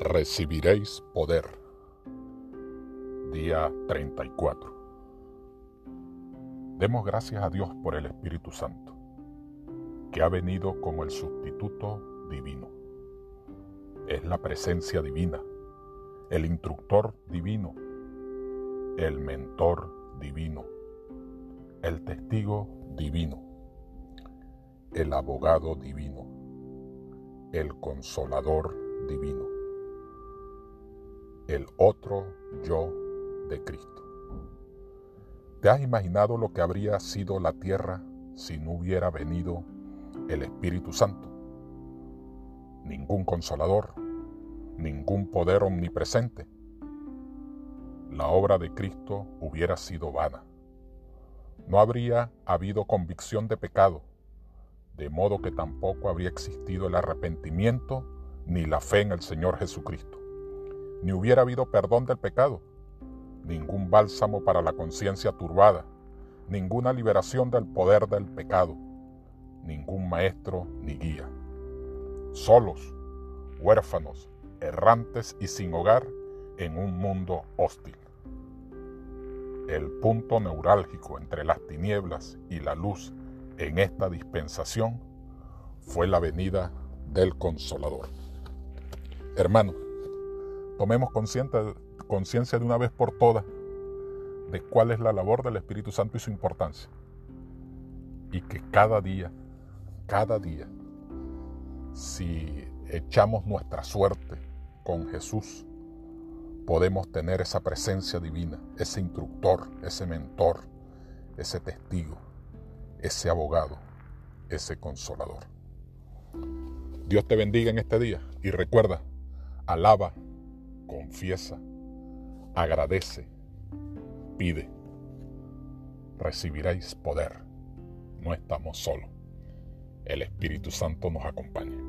Recibiréis poder. Día 34. Demos gracias a Dios por el Espíritu Santo, que ha venido como el sustituto divino. Es la presencia divina, el instructor divino, el mentor divino, el testigo divino, el abogado divino, el consolador divino el otro yo de Cristo. ¿Te has imaginado lo que habría sido la tierra si no hubiera venido el Espíritu Santo? Ningún consolador, ningún poder omnipresente. La obra de Cristo hubiera sido vana. No habría habido convicción de pecado, de modo que tampoco habría existido el arrepentimiento ni la fe en el Señor Jesucristo ni hubiera habido perdón del pecado, ningún bálsamo para la conciencia turbada, ninguna liberación del poder del pecado, ningún maestro ni guía. Solos, huérfanos, errantes y sin hogar en un mundo hostil. El punto neurálgico entre las tinieblas y la luz en esta dispensación fue la venida del Consolador. Hermanos, Tomemos conciencia de una vez por todas de cuál es la labor del Espíritu Santo y su importancia. Y que cada día, cada día, si echamos nuestra suerte con Jesús, podemos tener esa presencia divina, ese instructor, ese mentor, ese testigo, ese abogado, ese consolador. Dios te bendiga en este día y recuerda, alaba confiesa, agradece, pide. Recibiréis poder. No estamos solos. El Espíritu Santo nos acompaña.